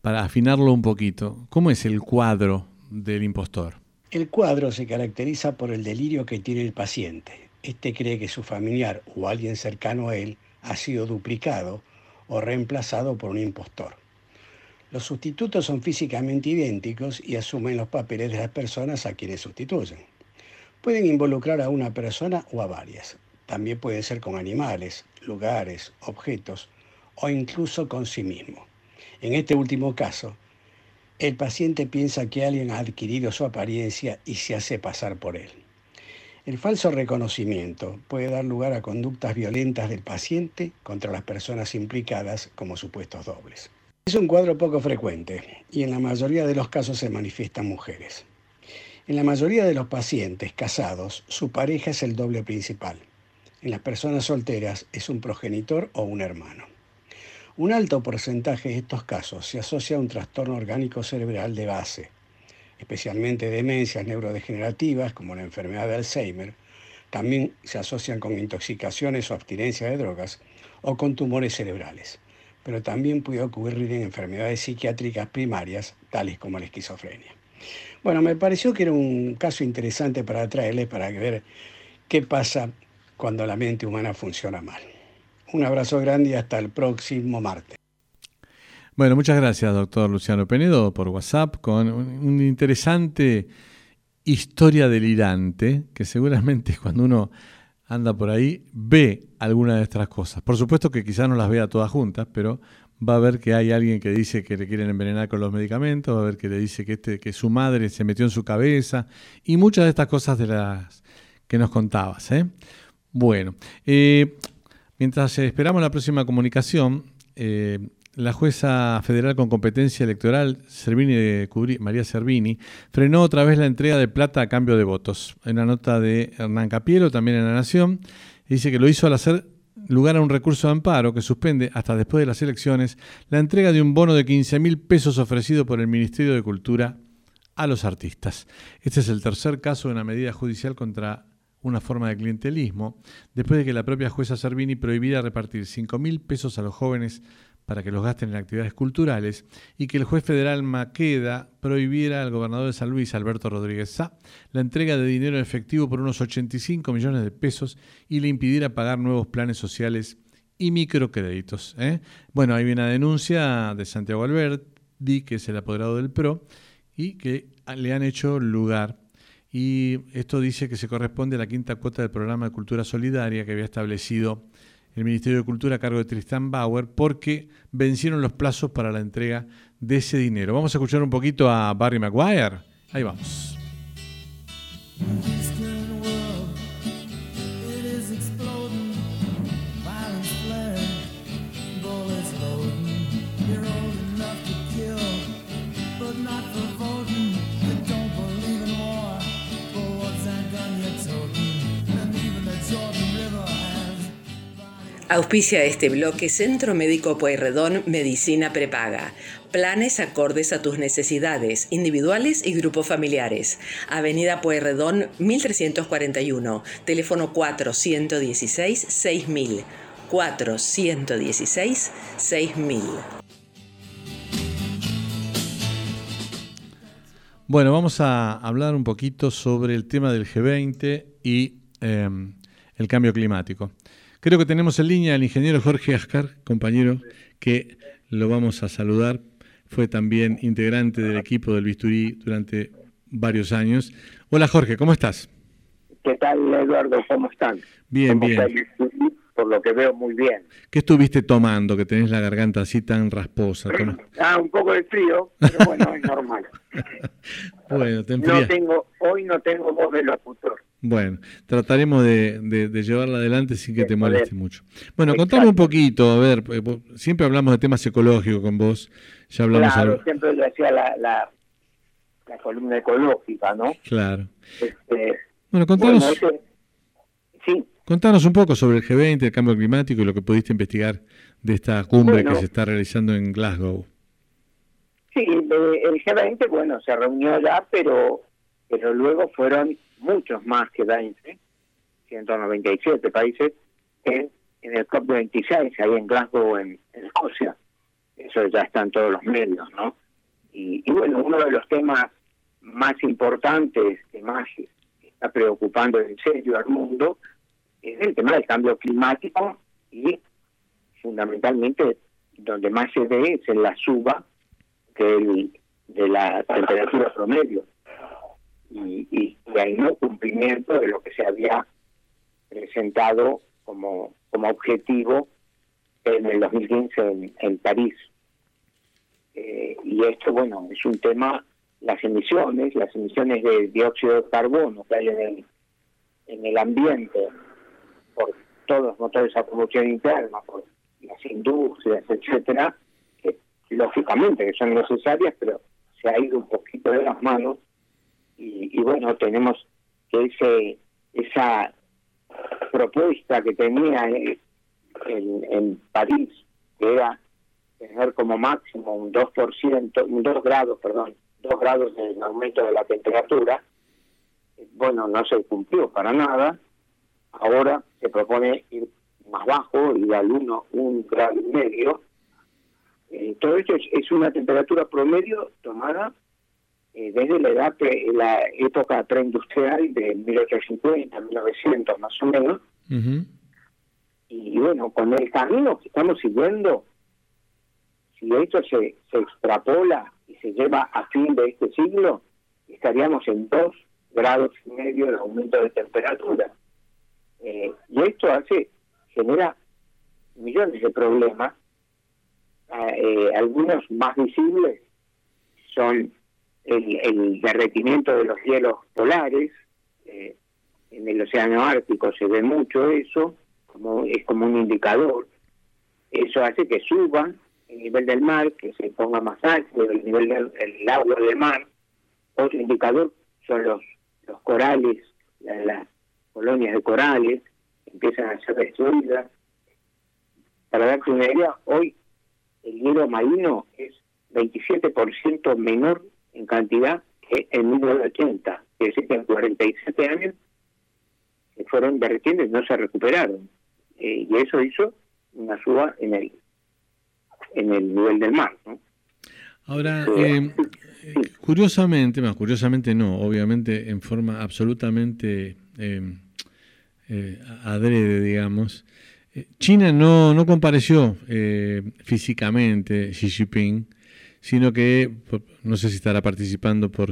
para afinarlo un poquito, ¿cómo es el cuadro del impostor? El cuadro se caracteriza por el delirio que tiene el paciente. Este cree que su familiar o alguien cercano a él ha sido duplicado o reemplazado por un impostor. Los sustitutos son físicamente idénticos y asumen los papeles de las personas a quienes sustituyen. Pueden involucrar a una persona o a varias. También puede ser con animales, lugares, objetos o incluso con sí mismo. En este último caso, el paciente piensa que alguien ha adquirido su apariencia y se hace pasar por él. El falso reconocimiento puede dar lugar a conductas violentas del paciente contra las personas implicadas como supuestos dobles. Es un cuadro poco frecuente y en la mayoría de los casos se manifiestan mujeres. En la mayoría de los pacientes casados, su pareja es el doble principal. En las personas solteras es un progenitor o un hermano. Un alto porcentaje de estos casos se asocia a un trastorno orgánico cerebral de base, especialmente demencias neurodegenerativas como la enfermedad de Alzheimer. También se asocian con intoxicaciones o abstinencia de drogas o con tumores cerebrales. Pero también puede ocurrir en enfermedades psiquiátricas primarias, tales como la esquizofrenia. Bueno, me pareció que era un caso interesante para traerles para ver qué pasa cuando la mente humana funciona mal. Un abrazo grande y hasta el próximo martes. Bueno, muchas gracias, doctor Luciano Penedo, por WhatsApp, con una interesante historia delirante, que seguramente cuando uno anda por ahí ve alguna de estas cosas. Por supuesto que quizás no las vea todas juntas, pero va a ver que hay alguien que dice que le quieren envenenar con los medicamentos, va a ver que le dice que, este, que su madre se metió en su cabeza, y muchas de estas cosas de las que nos contabas. ¿eh? Bueno, eh, mientras esperamos la próxima comunicación, eh, la jueza federal con competencia electoral, Servini de María Servini, frenó otra vez la entrega de plata a cambio de votos. En la nota de Hernán Capiero, también en La Nación, dice que lo hizo al hacer lugar a un recurso de amparo que suspende hasta después de las elecciones la entrega de un bono de 15 mil pesos ofrecido por el Ministerio de Cultura a los artistas. Este es el tercer caso de una medida judicial contra una forma de clientelismo, después de que la propia jueza Servini prohibiera repartir 5 mil pesos a los jóvenes para que los gasten en actividades culturales y que el juez federal Maqueda prohibiera al gobernador de San Luis, Alberto Rodríguez Sá, la entrega de dinero en efectivo por unos 85 millones de pesos y le impidiera pagar nuevos planes sociales y microcréditos. ¿eh? Bueno, hay una denuncia de Santiago Alberti, que es el apoderado del PRO, y que le han hecho lugar. Y esto dice que se corresponde a la quinta cuota del programa de cultura solidaria que había establecido el Ministerio de Cultura a cargo de Tristan Bauer porque vencieron los plazos para la entrega de ese dinero. Vamos a escuchar un poquito a Barry Maguire. Ahí vamos. Auspicia este bloque Centro Médico Pueyrredón Medicina Prepaga. Planes acordes a tus necesidades, individuales y grupos familiares. Avenida Pueyrredón 1341, teléfono 416 6000. 416 6000. Bueno, vamos a hablar un poquito sobre el tema del G20 y eh, el cambio climático. Creo que tenemos en línea al ingeniero Jorge Ascar, compañero, que lo vamos a saludar. Fue también integrante del equipo del Bisturí durante varios años. Hola Jorge, ¿cómo estás? ¿Qué tal, Eduardo? ¿Cómo están? Bien, ¿Cómo bien. Por lo que veo, muy bien. ¿Qué estuviste tomando que tenés la garganta así tan rasposa? Toma- Ah, un poco de frío, pero bueno, es normal. Bueno, te No tengo, hoy no tengo voz de locutor. Bueno, trataremos de, de- de llevarla adelante sin que De te poder. moleste mucho. Bueno, Exacto. contame un poquito, a ver, eh, siempre hablamos de temas ecológicos con vos, ya hablamos claro, siempre le hacía la, la, la columna ecológica, ¿no? Claro. Este, Bueno, contanos, bueno, ese- sí, contanos un poco sobre el G20, el cambio climático y lo que pudiste investigar de esta cumbre Bueno. que se está realizando en Glasgow. sí, de- el G20, bueno, se reunió ya, pero, pero luego fueron muchos más que 20, 197 países, en, en el COP26, ahí en Glasgow, en, en Escocia. Eso ya está en todos los medios, ¿no? Y, y bueno, uno de los temas más importantes que más está preocupando en serio al mundo es el tema del cambio climático y fundamentalmente donde más se ve es en la suba del, de la temperatura promedio y, y, y hay no cumplimiento de lo que se había presentado como, como objetivo en el 2015 en, en París. Eh, y esto, bueno, es un tema, las emisiones, las emisiones de dióxido de carbono que hay en el, en el ambiente por todos los motores a combustión interna, por las industrias, etcétera, que lógicamente que son necesarias, pero se ha ido un poquito de las manos y, y bueno, tenemos que ese esa propuesta que tenía en, en París, que era tener como máximo un 2%, un 2 grados, perdón, 2 grados de aumento de la temperatura, bueno, no se cumplió para nada. Ahora se propone ir más bajo, ir al 1, un grado y medio. Eh, todo esto es, es, una temperatura promedio tomada eh, desde la edad pre, la época preindustrial de 1850, 1900 más o menos. Uh -huh. Y bueno, con el camino que estamos siguiendo, si esto se, se extrapola y se lleva a fin de este siglo, estaríamos en dos grados y medio de aumento de temperatura. Eh, y esto hace, genera millones de problemas, eh, algunos más visibles son el, el, derretimiento de los hielos polares, eh, en el océano Ártico se ve mucho eso, como es como un indicador. Eso hace que suba el nivel del mar, que se ponga más alto el nivel del el agua del mar. Otro indicador son los, los corales, las colonias de corales, empiezan a ser destruidas. Para darte una idea, hoy el hielo marino es 27% menor en cantidad que en 1980, es decir, que en 47 años se fueron derritiendo y no se recuperaron. Eh, y eso hizo una suba en el en el nivel del mar. ¿no? Ahora, eh, sí. curiosamente, más curiosamente no, obviamente en forma absolutamente eh, eh, adrede, digamos, China no, no compareció físicamente Xi Jinping, sino que no sé si estará participando por,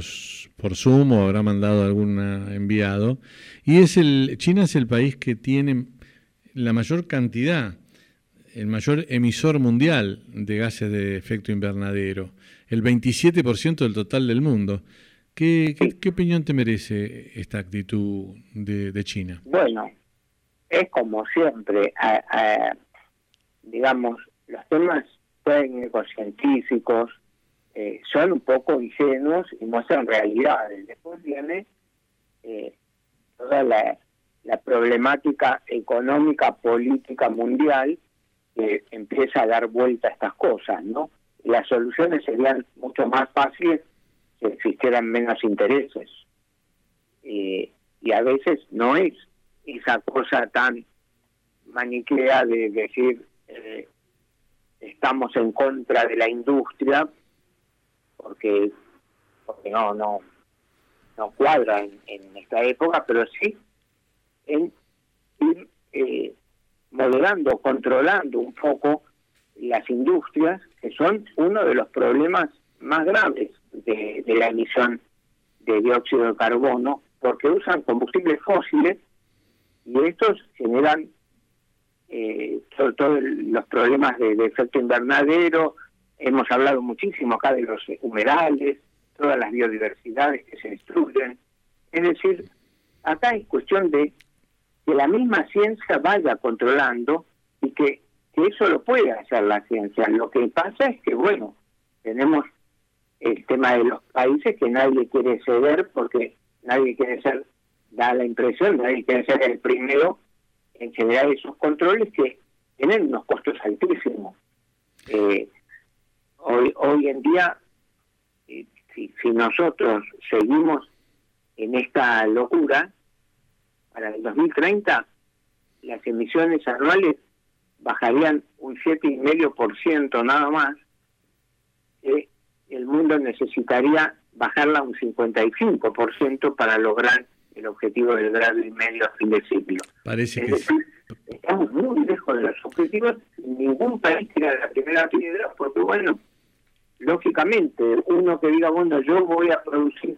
por Zoom o habrá mandado algún enviado. Y es el China es el país que tiene la mayor cantidad el mayor emisor mundial de gases de efecto invernadero, el 27% del total del mundo. ¿Qué, qué, qué, opinión te merece esta actitud de, de China? Bueno, es como siempre, a, a, digamos, los temas técnicos, científicos, eh, son un poco ingenuos y muestran realidades. Después viene eh, toda la, la problemática económica, política mundial, que empieza a dar vuelta a estas cosas, ¿no? Las soluciones serían mucho más fáciles existieran menos intereses. Y a veces no es esa cosa tan maniquea de decir eh, estamos en contra de la industria porque porque no no no cuadra en, en esta época pero sí en ir eh, moderando, controlando un poco las industrias, que son uno de los problemas más graves de, la emisión de dióxido de carbono, porque usan combustibles fósiles y estos generan eh, todos todo los problemas de, de, efecto invernadero. Hemos hablado muchísimo acá de los humedales, todas las biodiversidades que se destruyen. Es decir, acá es cuestión de que la misma ciencia vaya controlando y que, que eso lo puede hacer la ciencia. Lo que pasa es que, bueno, tenemos el tema de los países que nadie quiere ceder porque nadie quiere ser, da la impresión, nadie quiere ser el primero en generar esos controles que tienen unos costos altísimos. Eh, hoy, hoy en día, eh, si, si nosotros seguimos en esta locura, para el 2030 las emisiones anuales bajarían un 7,5% nada más, eh, el mundo necesitaría bajarla a un 55% para lograr el objetivo del grado y medio a fin de siglo. Parece Es que sí. estamos muy lejos de los objetivos. Ningún país tira la primera piedra porque, bueno, lógicamente, uno que diga, bueno, yo voy a producir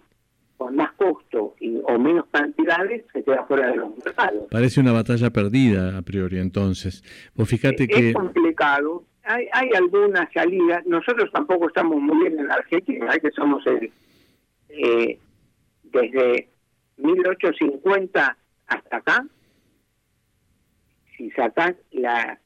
con más costo y, o menos cantidades, se queda fuera de los mercados. Parece una batalla perdida a priori, entonces. Vos fíjate Es que... complicado. Hay, hay algunas salidas. Nosotros tampoco estamos muy bien en Argentina, hay que somos el, eh, desde 1850 hasta acá. Si sacás la,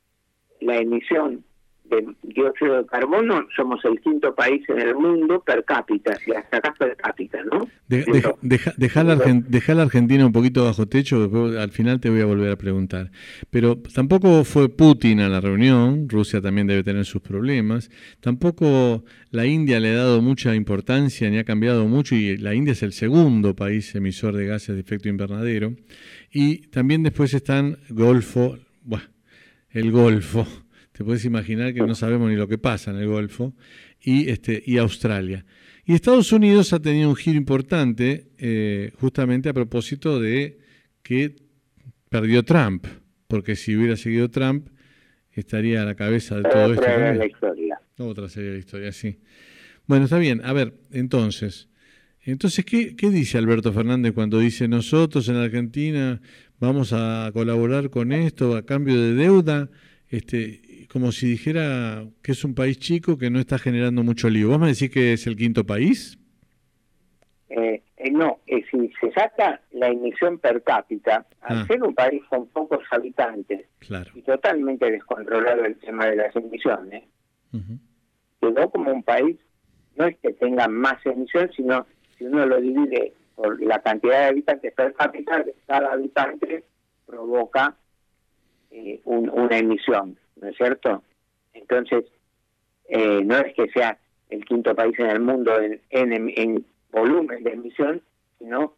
la emisión de dióxido de carbono, somos el quinto país en el mundo per cápita, si la sacás per cápita, ¿no? De- deja, deja- deja la Argen- deja la Argentina un poquito bajo techo, después al final te voy a volver a preguntar. Pero tampoco fue Putin a la reunión, Rusia también debe tener sus problemas, tampoco la India le ha dado mucha importancia ni ha cambiado mucho y la India es el segundo país emisor de gases de efecto invernadero. Y también después están Golfo, buah, el Golfo, te puedes imaginar que no sabemos ni lo que pasa en el Golfo, y, este, y Australia. Y Estados Unidos ha tenido un giro importante eh, justamente a propósito de que perdió Trump, porque si hubiera seguido Trump estaría a la cabeza de todo esto. Otra la historia. Otra sería la historia, sí. Bueno, está bien. A ver, entonces, entonces ¿qué, qué dice Alberto Fernández cuando dice nosotros en Argentina vamos a colaborar con esto a cambio de deuda? Este, como si dijera que es un país chico que no está generando mucho lío. ¿Vos me decís que es el quinto país? Eh, eh, no, eh, si se saca la emisión per cápita, al Ah. ser un país con pocos habitantes Claro. y totalmente descontrolado el tema de las emisiones, Ujú. quedó como un país, no es que tenga más emisiones, sino si uno lo divide por la cantidad de habitantes per cápita, cada habitante provoca eh, un- una emisión, ¿no es cierto? Entonces, eh, no es que sea el quinto país en el mundo en, en, em- en volumen de emisión, sino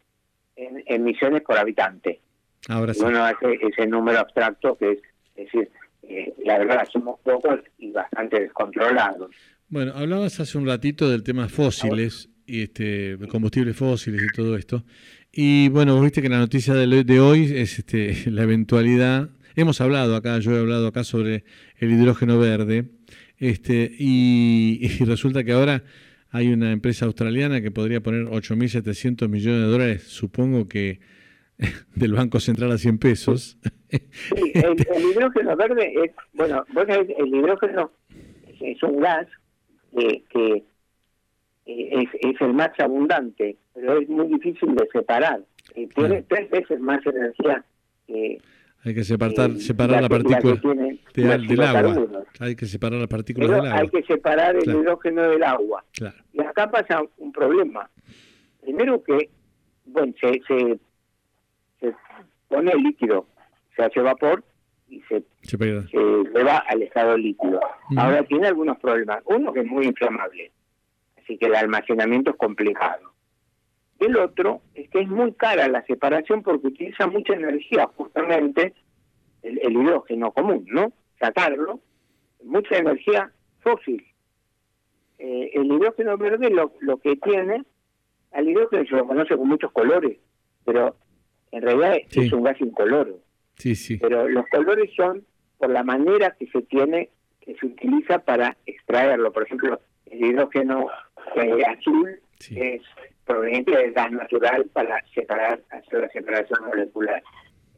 en emisiones por habitante. Ahora sí. uno hace ese número abstracto que es, es decir, eh, la verdad somos pocos y bastante descontrolados. Bueno, hablabas hace un ratito del tema fósiles y este combustibles fósiles y todo esto. Y bueno, viste que la noticia de, de hoy es este, la eventualidad. Hemos hablado acá, yo he hablado acá sobre el hidrógeno verde. Este, y, y resulta que ahora hay una empresa australiana que podría poner 8.700 millones de dólares, supongo que del Banco Central a 100 pesos. Sí, el, el hidrógeno verde es, bueno, vos sabés, el hidrógeno es, es un gas que, que eh, es, es el más abundante, pero es muy difícil de separar. Eh, tiene tres veces más energía que Hay que separar, Eh, separar la, partícula tiene del agua. Hay que separar las partículas del agua. hay que separar el Claro. hidrógeno del agua. Claro. Y acá pasa un problema. Primero que, bueno, se, se, se pone el líquido, se hace vapor y se, Se se lleva al estado líquido. Ahora tiene algunos problemas. Uno que es muy inflamable, así que el almacenamiento es complicado. El otro es que es muy cara la separación porque utiliza mucha energía, justamente el, el hidrógeno común, ¿no? Sacarlo, mucha energía fósil. Eh, el hidrógeno verde lo, lo que tiene, al hidrógeno se lo conoce con muchos colores, pero en realidad Sí. es un gas incoloro. Sí, sí. Pero los colores son por la manera que se tiene, que se utiliza para extraerlo. Por ejemplo, el hidrógeno eh, azul Sí. es proveniente del gas natural para separar, hacer la separación molecular.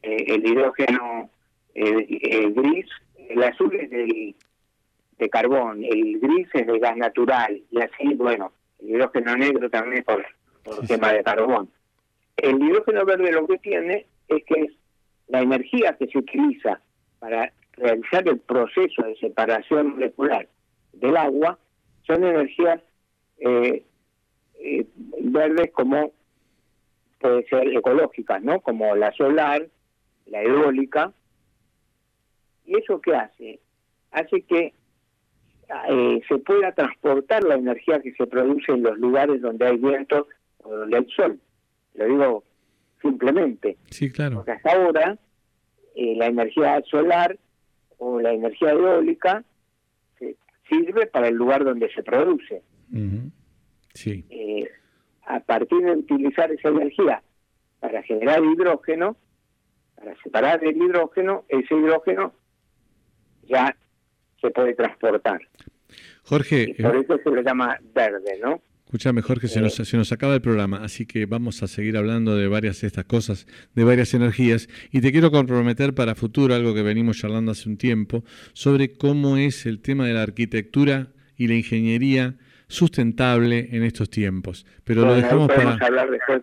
Eh, el hidrógeno eh, gris, el azul es del, de carbón, el gris es de gas natural, y así, bueno, el hidrógeno negro también es por, por Sí, tema de carbón. El hidrógeno verde lo que tiene es que es la energía que se utiliza para realizar el proceso de separación molecular del agua son energías eh, eh, verdes como puede ser ecológicas, ¿no? Como la solar, la eólica. ¿Y eso qué hace? Hace que eh, se pueda transportar la energía que se produce en los lugares donde hay viento o donde hay sol. Lo digo simplemente. Sí, claro. Porque hasta ahora eh, la energía solar o la energía eólica se- sirve para el lugar donde se produce. Sí. Eh, partir de utilizar esa energía para generar hidrógeno, para separar el hidrógeno, ese hidrógeno ya se puede transportar. Jorge, Y por eso se le llama verde, ¿no? Escuchame, Jorge, se nos, se nos acaba el programa, así que vamos a seguir hablando de varias de estas cosas, de varias energías, y te quiero comprometer para futuro algo que venimos charlando hace un tiempo, sobre cómo es el tema de la arquitectura y la ingeniería sustentable en estos tiempos. Pero lo Bueno, dejamos podemos para... hablar después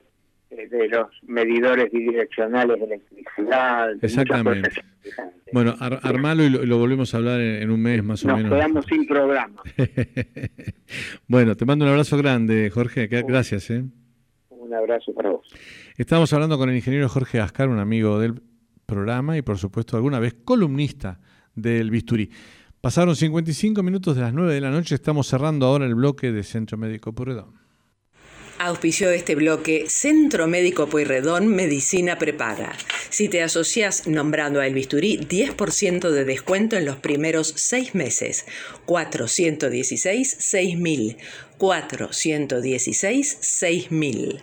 eh, de los medidores bidireccionales de electricidad. Exactamente. Bueno, ar- armalo y lo, lo volvemos a hablar en, en un mes más o Nos menos. quedamos sin programa. bueno, te mando un abrazo grande, Jorge. Gracias. ¿eh? Un abrazo para vos. Estamos hablando con el ingeniero Jorge Ascar, un amigo del programa y por supuesto alguna vez columnista del Bisturí. Pasaron 55 minutos de las 9 de la noche, estamos cerrando ahora el bloque de Centro Médico Puredón. Auspició este bloque Centro Médico Pueyrredón Medicina Prepara. Si te asocias nombrando a El Bisturí, 10% de descuento en los primeros seis meses. 416 6000. 416 6000.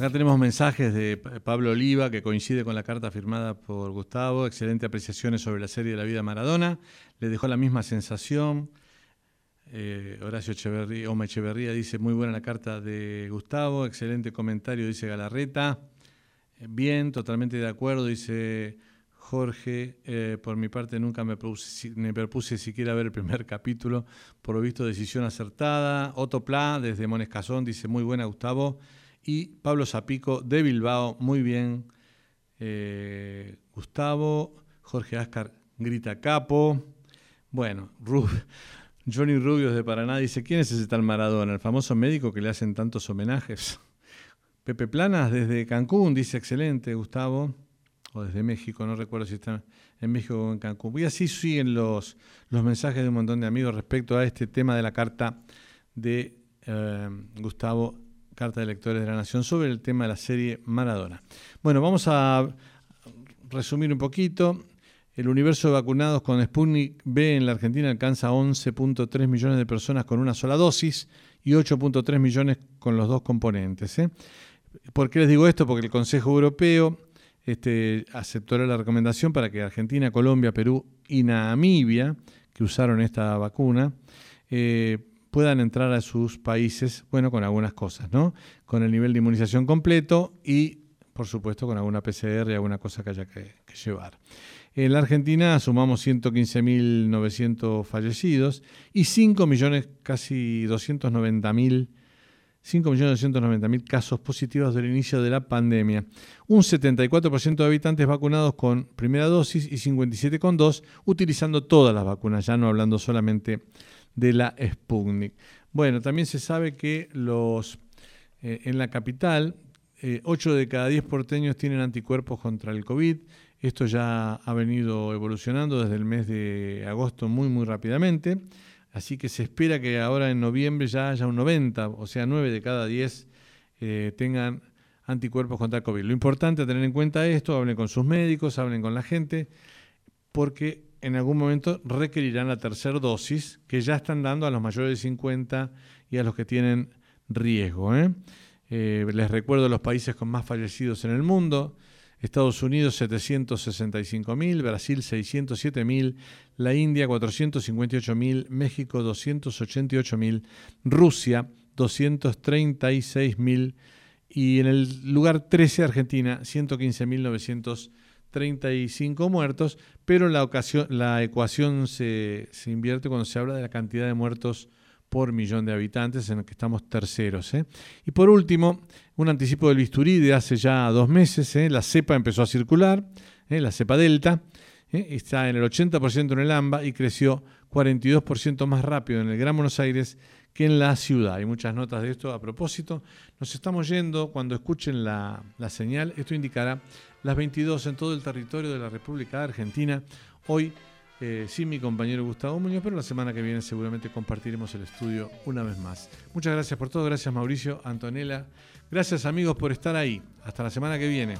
Acá tenemos mensajes de Pa- Pablo Oliva que coincide con la carta firmada por Gustavo. Excelente apreciaciones sobre la serie de la vida Maradona. Le dejó la misma sensación. Eh, Horacio Echeverría, Oma Echeverría dice muy buena la carta de Gustavo. Excelente comentario, dice Galarreta. Eh, Bien, totalmente de acuerdo, dice Jorge. Eh, por mi parte nunca me, propuse- me propuse siquiera ver el primer capítulo. Por lo visto, decisión acertada. Otto Pla, desde Monescazón, dice muy buena Gustavo. Y Pablo Zapico, de Bilbao, muy bien. Eh, Gustavo, Jorge Ascar grita capo. Bueno, Johnny Rubios de Paraná dice, ¿quién es ese tal Maradona? El famoso médico que le hacen tantos homenajes. Pepe Planas desde Cancún dice, excelente, Gustavo. O desde México, no recuerdo si está en México o en Cancún. Y así siguen los, los mensajes de un montón de amigos respecto a este tema de la carta de eh, Gustavo, Carta de Lectores de la Nación, sobre el tema de la serie Maradona. Bueno, vamos a resumir un poquito. El universo de vacunados con Sputnik B en la Argentina alcanza 11.3 millones de personas con una sola dosis y 8.3 millones con los dos componentes. ¿eh? ¿Por qué les digo esto? Porque el Consejo Europeo este, aceptó la recomendación para que Argentina, Colombia, Perú y Namibia, que usaron esta vacuna, eh, puedan entrar a sus países, bueno, con algunas cosas, ¿no? Con el nivel de inmunización completo y, por supuesto, con alguna PCR y alguna cosa que haya que, llevar. En la Argentina sumamos 115.900 fallecidos y 5 millones, casi 290.000 5.290.000 casos positivos del inicio de la pandemia. Un 74% de habitantes vacunados con primera dosis y 57 con dos, utilizando todas las vacunas, ya no hablando solamente de la Sputnik. Bueno, también se sabe que los eh, en la capital, eh, 8 de cada 10 porteños tienen anticuerpos contra el COVID. Esto ya ha venido evolucionando desde el mes de agosto muy, muy rápidamente. Así que se espera que ahora en noviembre ya haya un 90, o sea, 9 de cada 10 eh, tengan anticuerpos contra el COVID. Lo importante es tener en cuenta esto, hablen con sus médicos, hablen con la gente, porque en algún momento requerirán la tercera dosis que ya están dando a los mayores de 50 y a los que tienen riesgo. ¿eh? Eh, les recuerdo los países con más fallecidos en el mundo. Estados Unidos 765.000, Brasil 607.000, la India 458.000, México 288.000, Rusia 236.000 y en el lugar 13 Argentina 115.935 muertos, pero la, ocasión, la ecuación se, se, invierte cuando se habla de la cantidad de muertos por millón de habitantes, en el que estamos terceros. ¿eh? Y por último, un anticipo del bisturí de hace ya dos meses, ¿eh? la cepa empezó a circular, ¿eh? la cepa delta, está en el 80% en el AMBA y creció 42% más rápido en el Gran Buenos Aires que en la ciudad. Hay muchas notas de esto a propósito. Nos estamos yendo, cuando escuchen la, la señal, esto indicará las 22 en todo el territorio de la República Argentina. Hoy eh, sin mi compañero Gustavo Muñoz, pero la semana que viene seguramente compartiremos el estudio una vez más. Muchas gracias por todo, gracias Mauricio, Antonella, gracias amigos por estar ahí. Hasta la semana que viene.